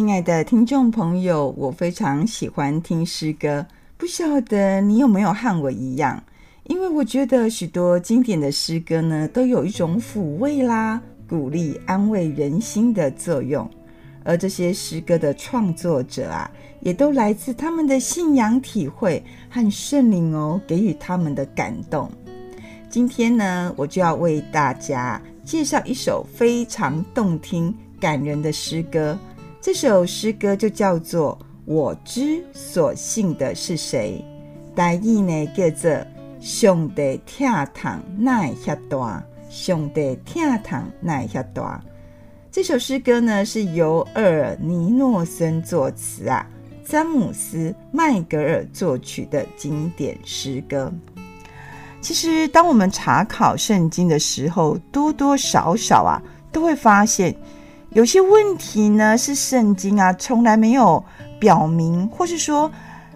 亲爱的听众朋友，我非常喜欢听诗歌，不晓得你有没有和我一样？因为我觉得许多经典的诗歌呢，都有一种抚慰啦、鼓励、安慰人心的作用。而这些诗歌的创作者啊，也都来自他们的信仰体会和圣灵哦给予他们的感动。今天呢，我就要为大家介绍一首非常动听、感人的诗歌。这首诗歌就叫做《我知所信的是谁》，台语呢叫做“上帝疼痛哪会遐大，上帝疼痛哪会遐大”。这首诗歌呢是由厄尔尼诺森作词啊，詹姆斯麦格尔作曲的经典诗歌。其实，当我们查考圣经的时候，多多少少啊，都会发现有些问题呢，是圣经啊从来没有表明，或是说，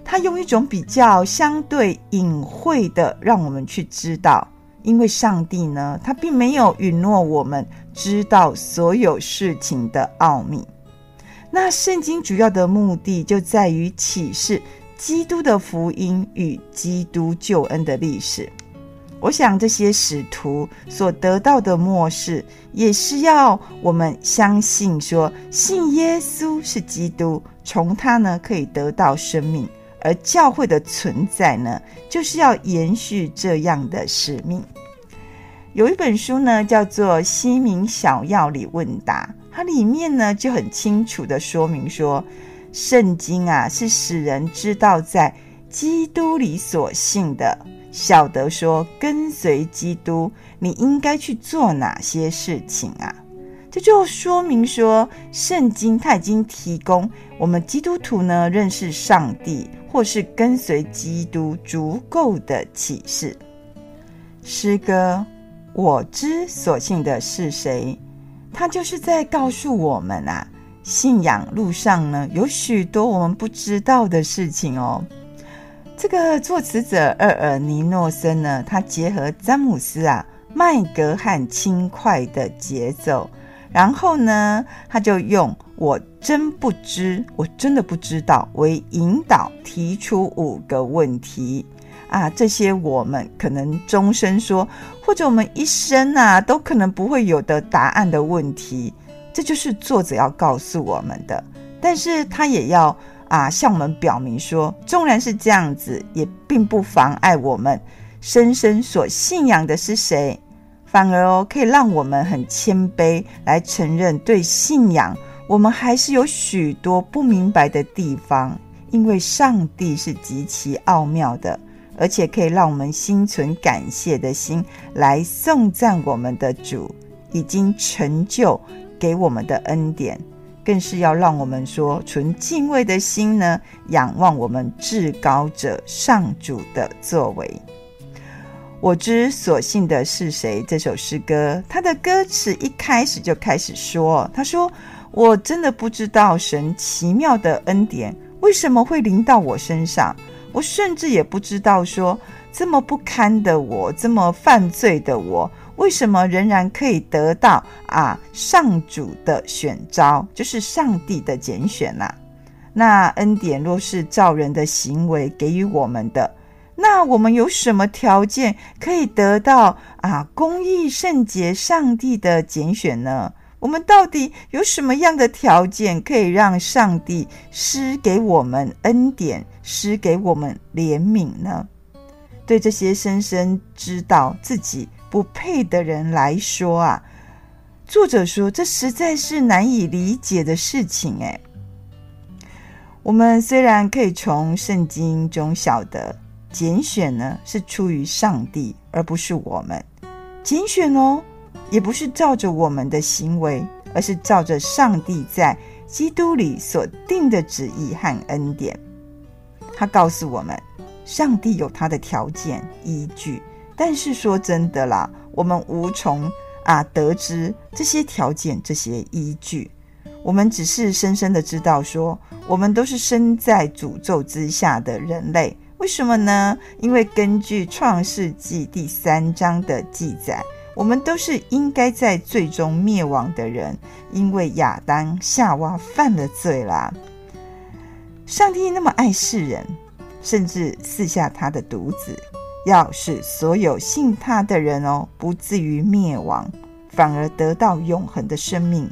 他用一种比较相对隐晦的让我们去知道。因为上帝呢，他并没有允诺我们知道所有事情的奥秘。那圣经主要的目的就在于启示基督的福音与基督救恩的历史。我想这些使徒所得到的默示，也是要我们相信说，信耶稣是基督，从他呢可以得到生命，而教会的存在呢，就是要延续这样的使命。有一本书呢，叫做《西敏小要理问答》，它里面呢就很清楚地说明说，圣经啊是使人知道在基督里所信的。晓得说，跟随基督，你应该去做哪些事情啊？这就说明说，圣经它已经提供我们基督徒呢认识上帝，或是跟随基督足够的启示。诗歌，我知所信的是谁？他就是在告诉我们啊，信仰路上呢有许多我们不知道的事情哦。这个作词者厄尔尼诺森呢，他结合詹姆斯啊麦格汉轻快的节奏，然后呢，他就用“我真不知，我真的不知道”为引导，提出五个问题啊，这些我们可能终身说，或者我们一生啊都可能不会有的答案的问题，这就是作者要告诉我们的，但是他也要。啊，向我们表明说，纵然是这样子，也并不妨碍我们深深所信仰的是谁，反而哦，可以让我们很谦卑来承认，对信仰我们还是有许多不明白的地方，因为上帝是极其奥妙的，而且可以让我们心存感谢的心来颂赞我们的主已经成就给我们的恩典。更是要让我们说，存敬畏的心呢，仰望我们至高者上主的作为。我知所信的是谁？这首诗歌，它的歌词一开始就开始说：“他说，我真的不知道神奇妙的恩典为什么会临到我身上，我甚至也不知道说这么不堪的我，这么犯罪的我。”为什么仍然可以得到啊上主的选召，就是上帝的拣选呐、啊？那恩典若是照人的行为给予我们的，那我们有什么条件可以得到啊公义圣洁上帝的拣选呢？我们到底有什么样的条件可以让上帝施给我们恩典，施给我们怜悯呢？对这些深深知道自己。不配的人来说啊，作者说这实在是难以理解的事情诶。我们虽然可以从圣经中晓得拣选呢是出于上帝，而不是我们拣选哦，也不是照着我们的行为，而是照着上帝在基督里所定的旨意和恩典。他告诉我们，上帝有他的条件依据。但是说真的啦，我们无从啊得知这些条件、这些依据。我们只是深深的知道说，我们都是身在诅咒之下的人类。为什么呢？因为根据创世纪第三章的记载，我们都是应该在最终灭亡的人，因为亚当夏娃犯了罪啦。上帝那么爱世人，甚至赐下他的独子，要使所有信他的人哦，不至于灭亡，反而得到永恒的生命。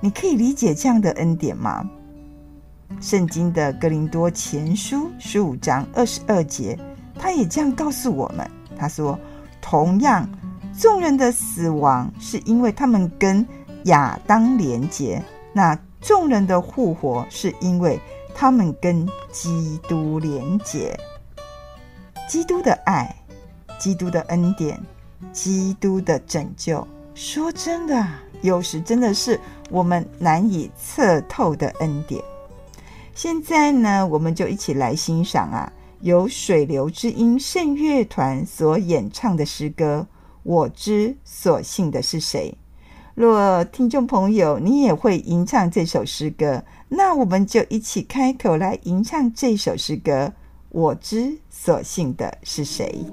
你可以理解这样的恩典吗？圣经的格林多前书十五章二十二节，他也这样告诉我们：他说，同样。众人的死亡是因为他们跟亚当连结，那众人的复活是因为他们跟基督连结。基督的爱，基督的恩典，基督的拯救，说真的，有时真的是我们难以测透的恩典。现在呢，我们就一起来欣赏啊，由水流之音圣乐团所演唱的诗歌。我知所信的是谁？若听众朋友你也会吟唱这首诗歌，那我们就一起开口来吟唱这首诗歌。我知所信的是谁？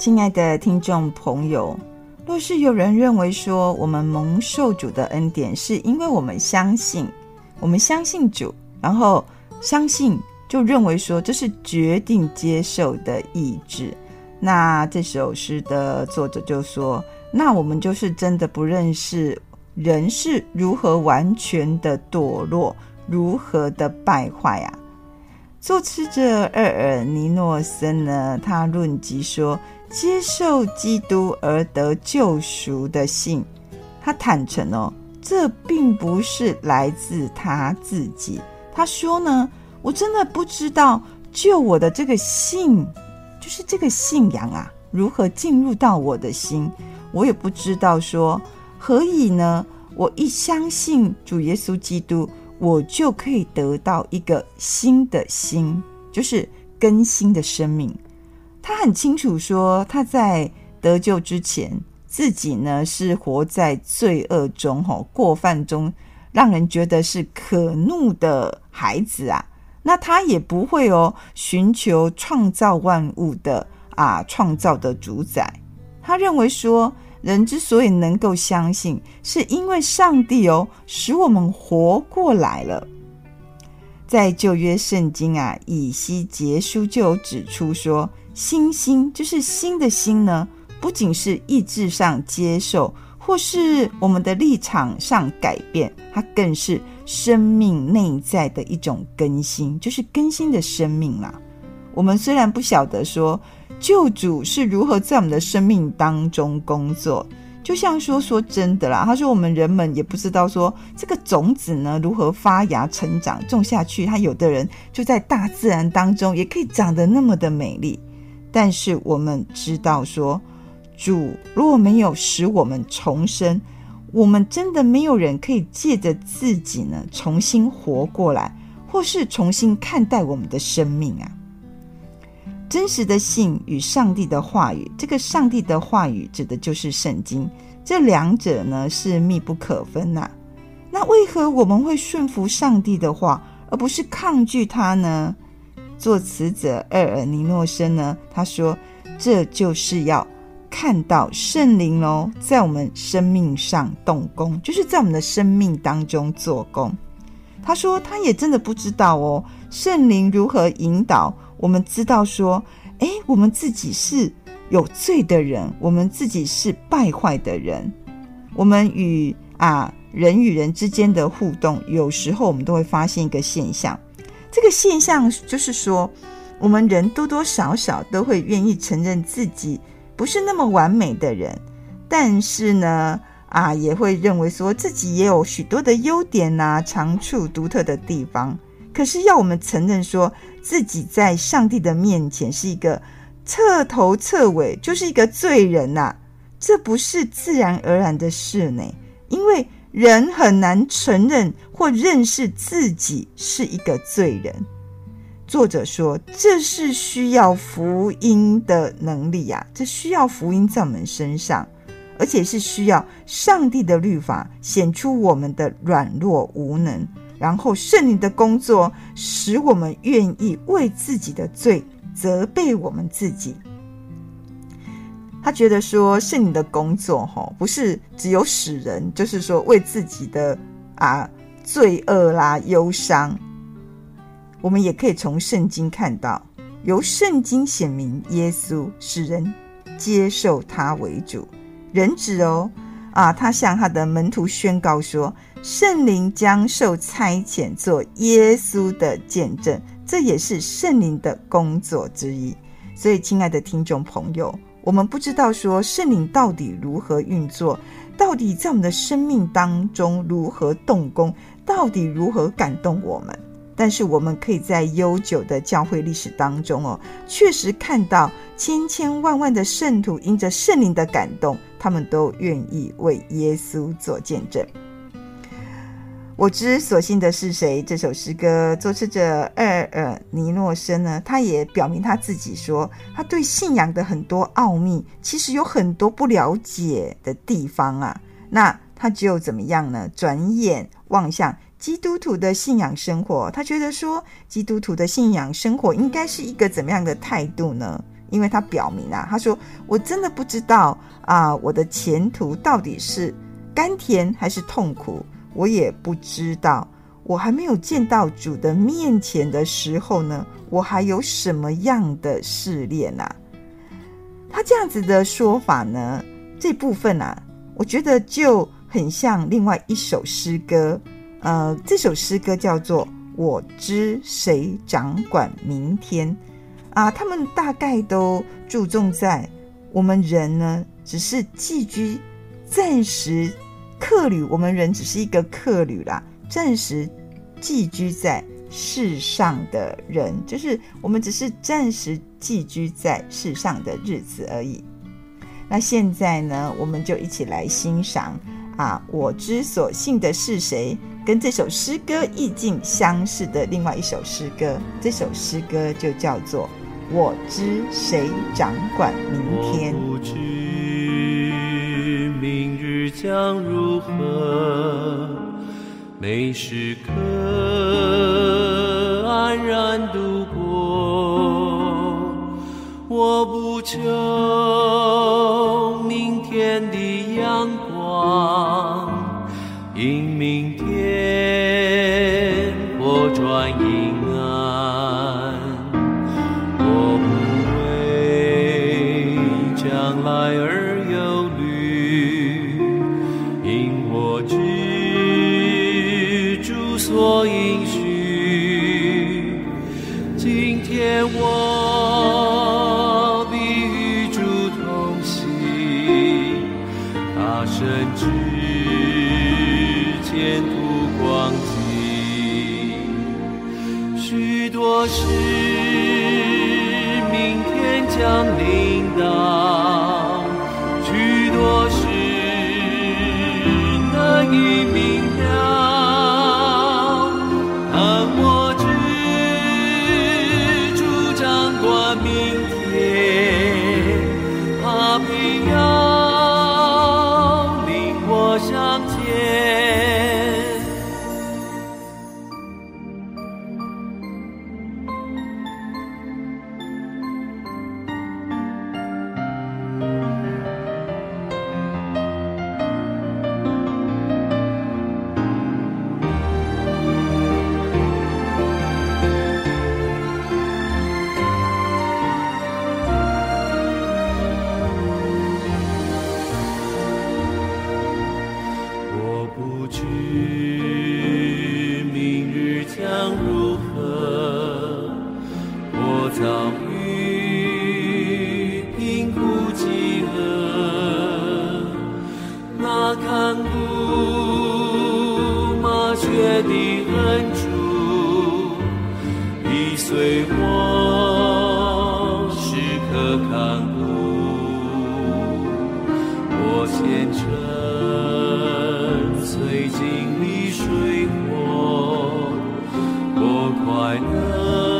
亲爱的听众朋友，若是有人认为说我们蒙受主的恩典，是因为我们相信，我们相信主，然后相信就认为说这是决定接受的意志，那这首诗的作者就说，那我们就是真的不认识人是如何完全的堕落，如何的败坏啊！作词者厄尔尼诺森呢，他论及说，接受基督而得救赎的信，他坦诚哦，这并不是来自他自己。他说呢，我真的不知道救我的这个信，就是这个信仰啊，如何进入到我的心。我也不知道说何以呢？我一相信主耶稣基督，我就可以得到一个新的心，就是更新的生命。他很清楚说，他在得救之前，自己呢是活在罪恶中，吼过犯中，让人觉得是可怒的孩子啊。那他也不会哦，寻求创造万物的啊创造的主宰。他认为说，人之所以能够相信，是因为上帝哦，使我们活过来了。在旧约圣经啊，以西结书就有指出说，新心就是新的心呢，不仅是意志上接受，或是我们的立场上改变，它更是生命内在的一种更新，就是更新的生命啦。我们虽然不晓得说。救主是如何在我们的生命当中工作？就像说说真的啦，他说我们人们也不知道说这个种子呢如何发芽成长，种下去，他有的人就在大自然当中也可以长得那么的美丽。但是我们知道说，主如果没有使我们重生，我们真的没有人可以借着自己呢重新活过来，或是重新看待我们的生命啊。真实的信与上帝的话语，这个上帝的话语指的就是圣经，这两者呢是密不可分呐、那为何我们会顺服上帝的话，而不是抗拒他呢？作词者厄尔尼诺森呢，他说，这就是要看到圣灵哦，在我们生命上动工，就是在我们的生命当中做工。他说，他也真的不知道哦，圣灵如何引导。我们知道说，诶，我们自己是有罪的人，我们自己是败坏的人。我们与啊人与人之间的互动，有时候我们都会发现一个现象，这个现象就是说，我们人多多少少都会愿意承认自己不是那么完美的人，但是呢，啊也会认为说自己也有许多的优点呐、长处、独特的地方。可是要我们承认说自己在上帝的面前是一个彻头彻尾就是一个罪人呐、啊，这不是自然而然的事呢。因为人很难承认或认识自己是一个罪人。作者说，这是需要福音的能力、啊，这需要福音在我们身上，而且是需要上帝的律法显出我们的软弱无能。然后圣灵的工作使我们愿意为自己的罪责备我们自己。他觉得说是你的工作哈，不是只有使人，就是说为自己的啊罪恶啦忧伤。我们也可以从圣经看到，由圣经显明耶稣使人接受他为主。人子哦啊，他向他的门徒宣告说。圣灵将受差遣做耶稣的见证，这也是圣灵的工作之一。所以，亲爱的听众朋友，我们不知道说圣灵到底如何运作，到底在我们的生命当中如何动工，到底如何感动我们。但是，我们可以在悠久的教会历史当中哦，确实看到千千万万的圣徒因着圣灵的感动，他们都愿意为耶稣做见证。我知所信的是谁？这首诗歌作词者厄尔尼诺森呢，他也表明他自己说，他对信仰的很多奥秘，其实有很多不了解的地方啊。那他就怎么样呢？转眼望向基督徒的信仰生活，他觉得说，基督徒的信仰生活应该是一个怎么样的态度呢？因为他表明啊，他说我真的不知道啊，我的前途到底是甘甜还是痛苦，我也不知道。我还没有见到主的面前的时候呢，我还有什么样的试炼啊？他这样子的说法呢，这部分啊，我觉得就很像另外一首诗歌。呃，这首诗歌叫做《我知谁掌管明天》啊，他们大概都注重在我们人呢，只是寄居、暂时客旅，我们人只是一个客旅啦，暂时寄居在世上的人，就是我们只是暂时寄居在世上的日子而已。那现在呢，我们就一起来欣赏啊，我之所信的是谁？跟这首诗歌意境相似的另外一首诗歌，这首诗歌就叫做《我知谁掌管明天》。将如何，每时刻安然度过。我不求明天的阳光，因明天我转阴。Senhor. 我时刻赶路，我前程虽经历水火，我快乐。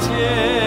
前。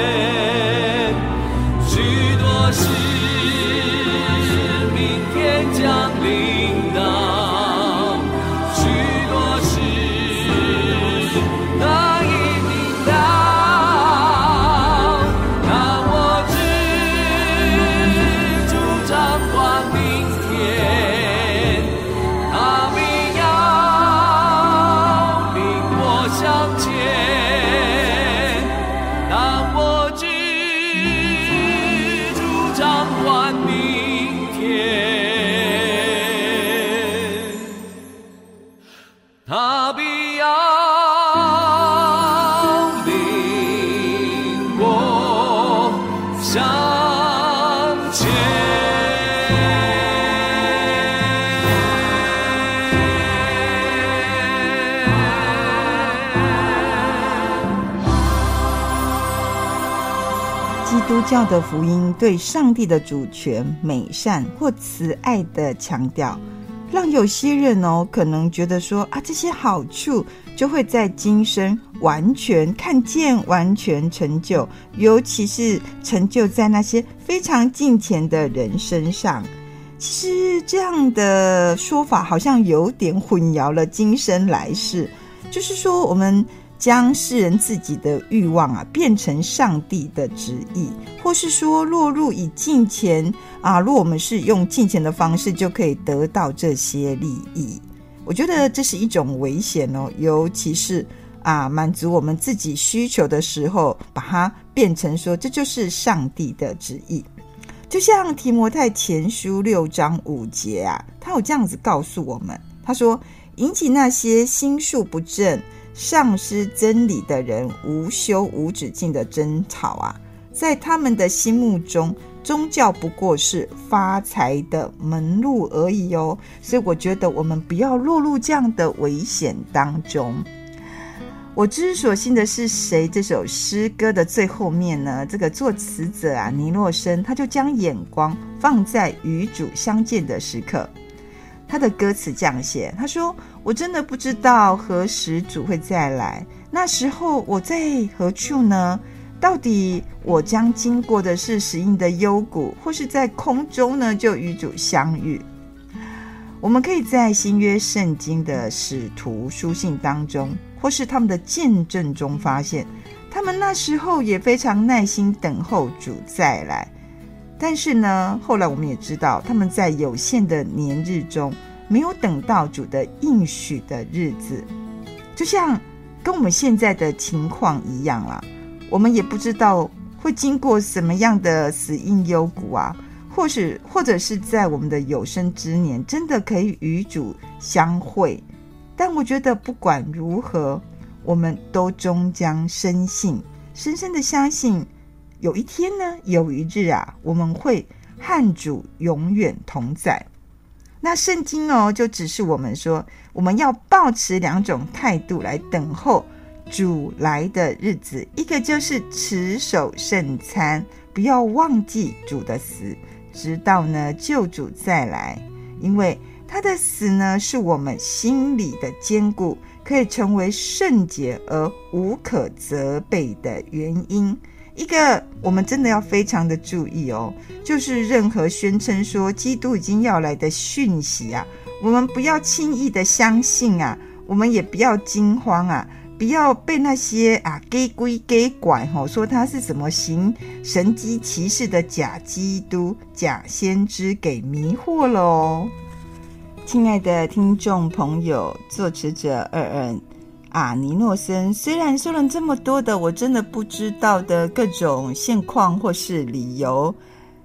教的福音对上帝的主权、美善或慈爱的强调，让有些人哦可能觉得说啊，这些好处就会在今生完全看见、完全成就，尤其是成就在那些非常敬虔的人身上。其实这样的说法好像有点混淆了今生来世，就是说我们。将世人自己的欲望啊变成上帝的旨意，或是说落入以金钱啊，如我们是用金钱的方式就可以得到这些利益，我觉得这是一种危险哦。尤其是啊，满足我们自己需求的时候，把它变成说这就是上帝的旨意。就像提摩太前书六章五节啊，他有这样子告诉我们，他说：“引起那些心术不正。”丧失真理的人无休无止境的争吵啊，在他们的心目中，宗教不过是发财的门路而已哦。所以我觉得我们不要落入这样的危险当中。我之所信的是谁？这首诗歌的最后面呢，这个作词者啊，尼洛森，他就将眼光放在与主相见的时刻。他的歌词这样写：“他说，我真的不知道何时主会再来，那时候我在何处呢？到底我将经过的是死荫的幽谷，或是在空中呢就与主相遇？我们可以在新约圣经的使徒书信当中，或是他们的见证中发现，他们那时候也非常耐心等候主再来。”但是呢，后来我们也知道，他们在有限的年日中，没有等到主的应许的日子，就像跟我们现在的情况一样啦。我们也不知道会经过什么样的死荫幽谷啊，或是或者是在我们的有生之年，真的可以与主相会。但我觉得不管如何，我们都终将深信，深深的相信。有一天呢，有一日啊，我们会和主永远同在。那圣经哦，就指示我们说，我们要抱持两种态度来等候主来的日子。一个就是持守圣餐，不要忘记主的死，直到呢救主再来。因为他的死呢，是我们心里的坚固，可以成为圣洁而无可责备的原因。一个我们真的要非常的注意哦，就是任何宣称说基督已经要来的讯息啊，我们不要轻易的相信啊，我们也不要惊慌啊，不要被那些啊假鬼假怪吼说他是什么行神迹骑士的假基督、假先知给迷惑了哦。亲爱的听众朋友，作词者二二。啊，尼诺森虽然说了这么多的我真的不知道的各种现况或是理由，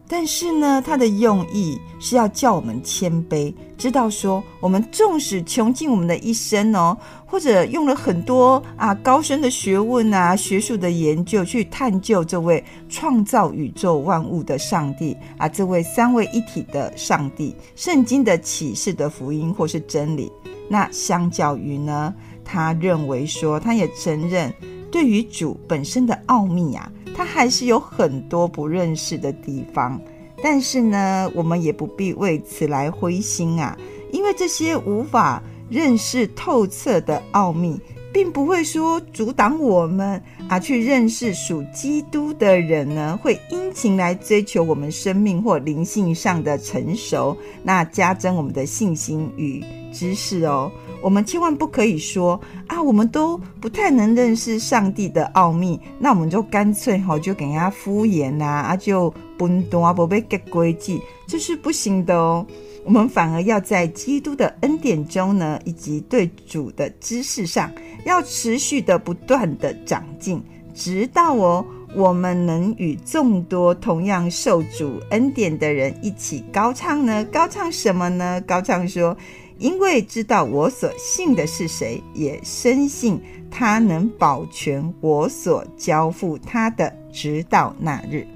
但是呢，他的用意是要叫我们谦卑，知道说我们纵使穷尽我们的一生哦，或者用了很多啊高深的学问啊、学术的研究去探究这位创造宇宙万物的上帝啊，这位三位一体的上帝，圣经的启示的福音或是真理，那相较于呢？他认为说，他也承认，对于主本身的奥秘啊，他还是有很多不认识的地方。但是呢，我们也不必为此来灰心啊，因为这些无法认识透彻的奥秘，并不会说阻挡我们啊去认识属基督的人呢，会殷勤来追求我们生命或灵性上的成熟，那加增我们的信心与知识哦。我们千万不可以说啊，我们都不太能认识上帝的奥秘，那我们就干脆哈就给人家敷衍呐，啊就不懂啊，不被给规矩，这是不行的哦。我们反而要在基督的恩典中呢，以及对主的知识上，要持续的不断的长进，直到哦，我们能与众多同样受主恩典的人一起高唱呢？高唱什么呢？高唱说。因为知道我所信的是谁，也深信他能保全我所交付他的，直到那日。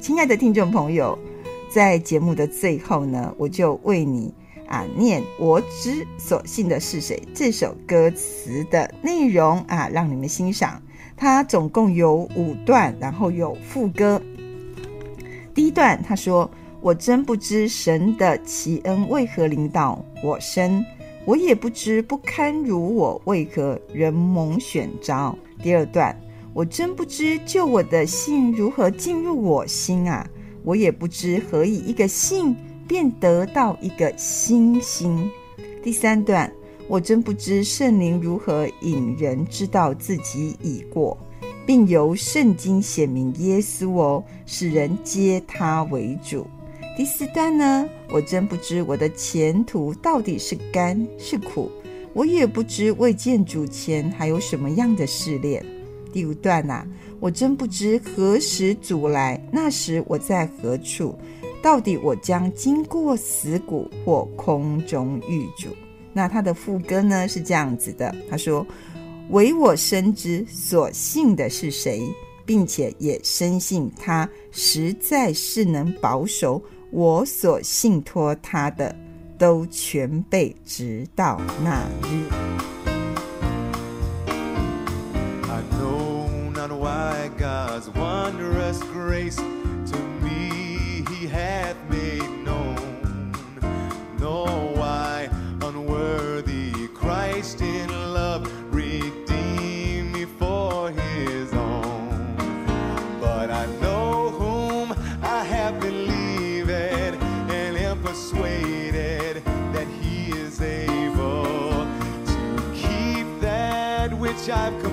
亲爱的听众朋友，在节目的最后呢，我就为你啊念“我知所信的是谁”这首歌词的内容啊，让你们欣赏。它总共有五段，然后有副歌。第一段他说：“我真不知神的奇恩为何临到我身，我也不知不堪如我为何人蒙选召。”第二段。我真不知救我的信如何进入我心啊！我也不知何以一个信便得到一个新心。第三段，我真不知圣灵如何引人知道自己已过，并由圣经显明耶稣哦，使人接他为主。第四段呢，我真不知我的前途到底是甘是苦，我也不知未见主前还有什么样的试炼。第五段呐、啊，我真不知何时主来，那时我在何处？到底我将经过死谷或空中遇主？那他的副歌呢是这样子的，他说：“唯我深知所信的是谁，并且也深信他实在是能保守我所信托他的，都全备直到那日。” God's wondrous grace to me he hath made I've